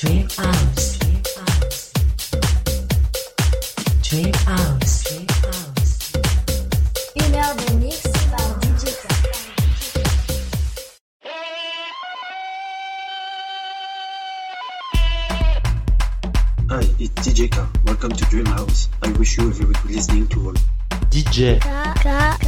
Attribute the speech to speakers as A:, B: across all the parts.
A: Dream House. Dream House.
B: Une heure de mix par DJ K.
C: Hi, it's DJ K. Welcome to Dream House. I wish you a very good listening to all.
D: DJ
B: K, K,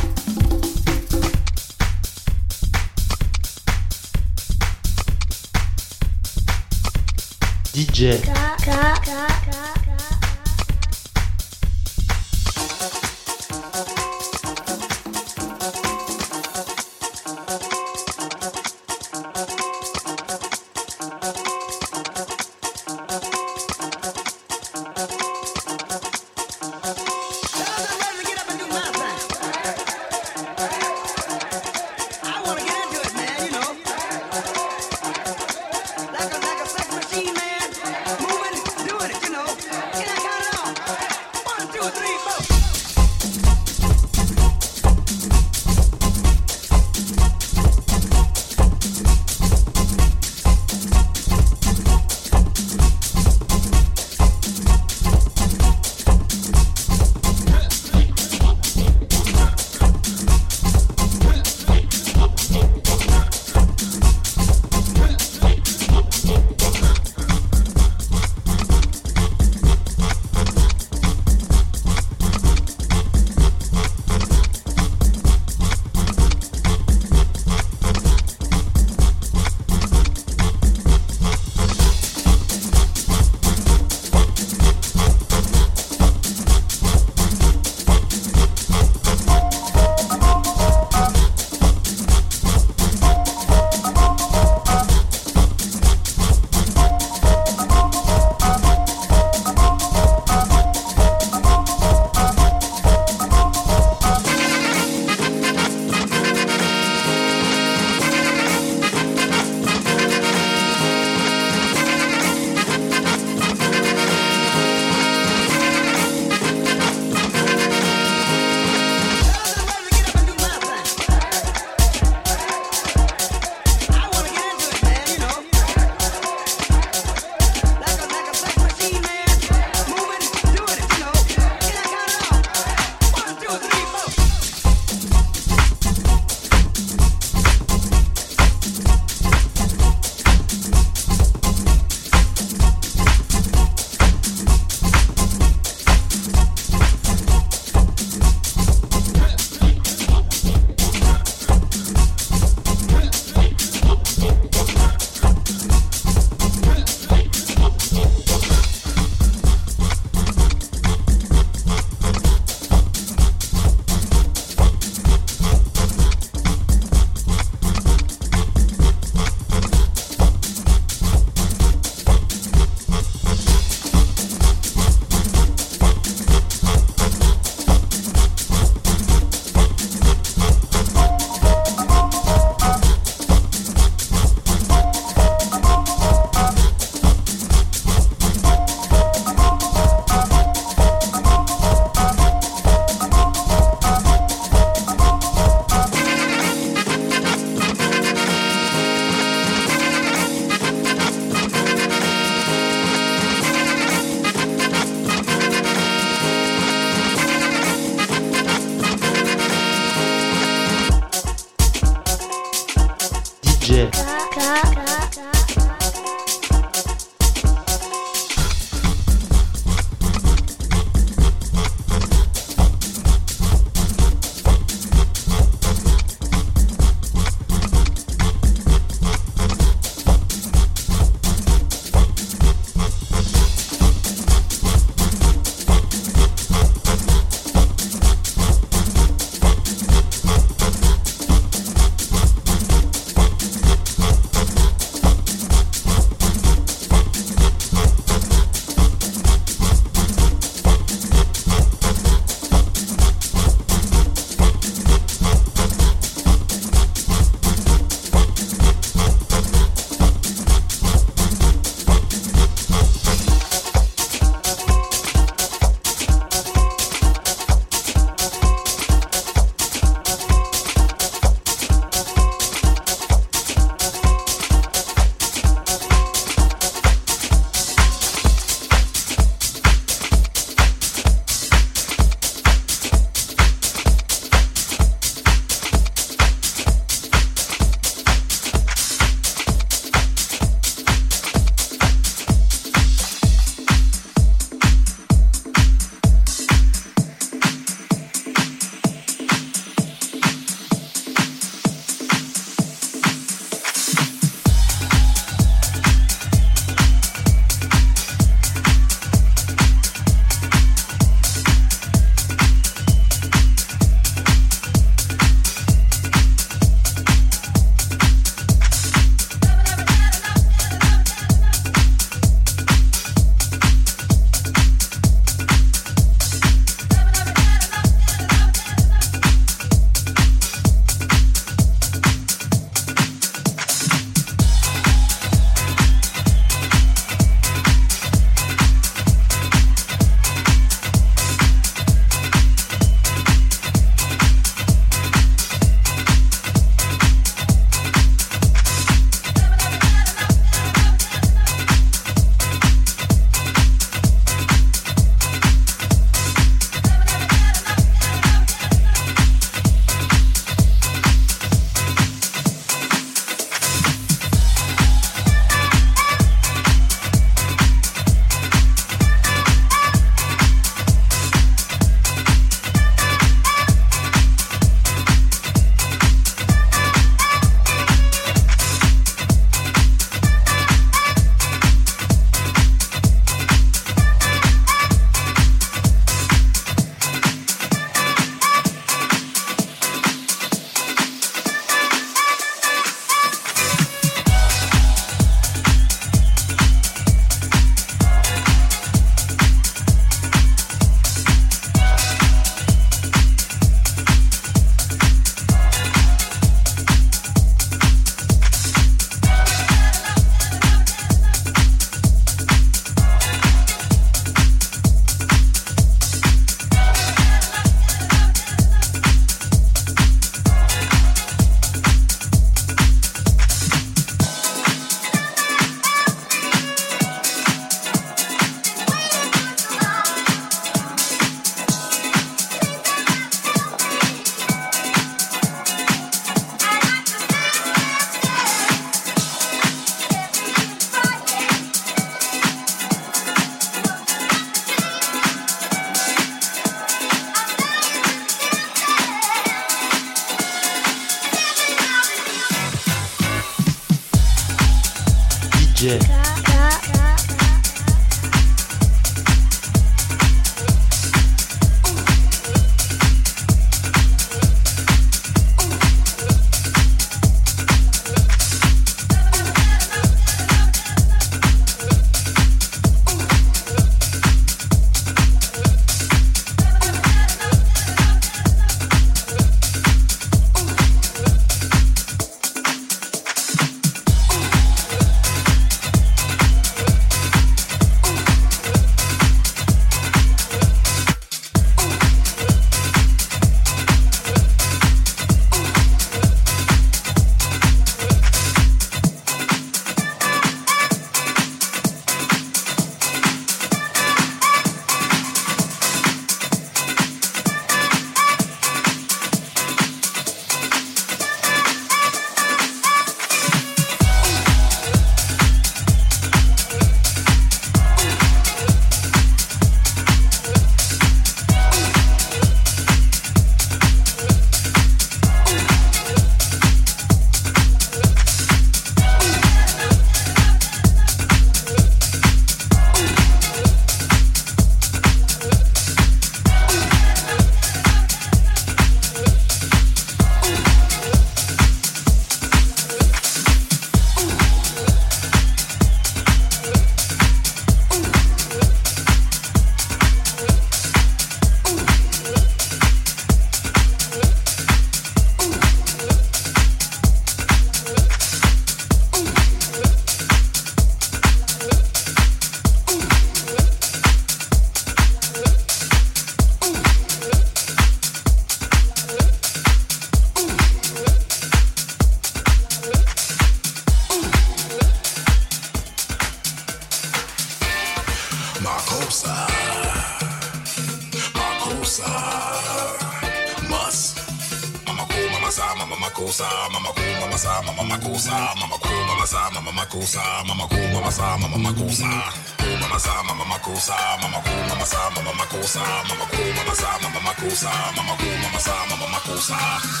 D: Socks.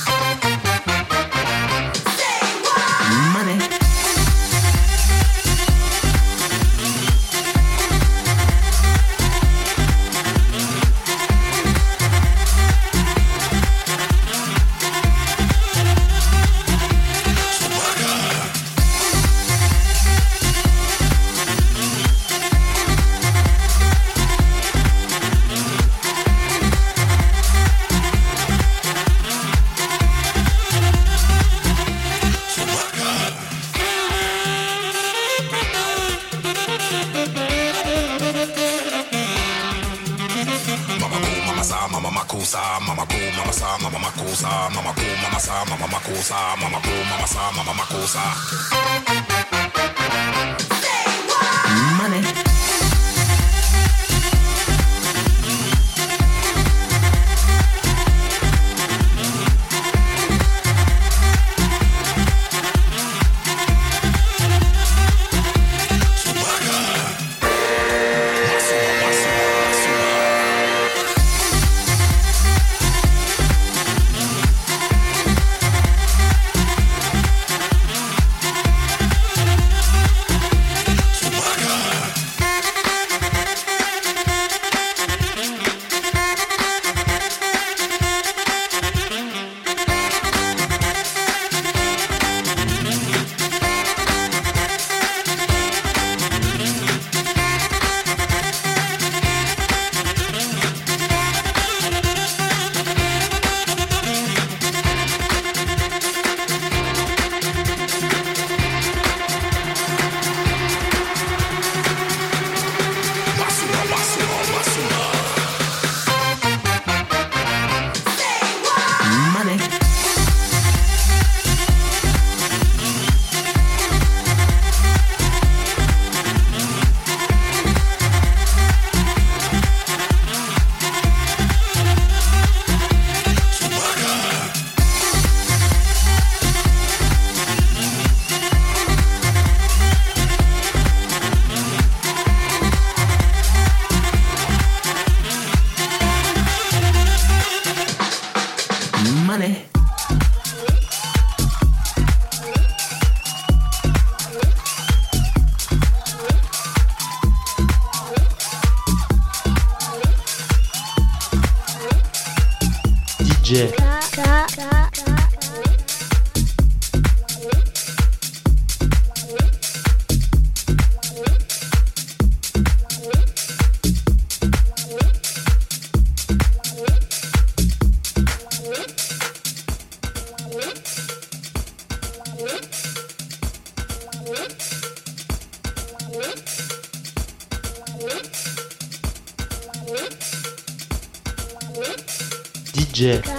A: DJ,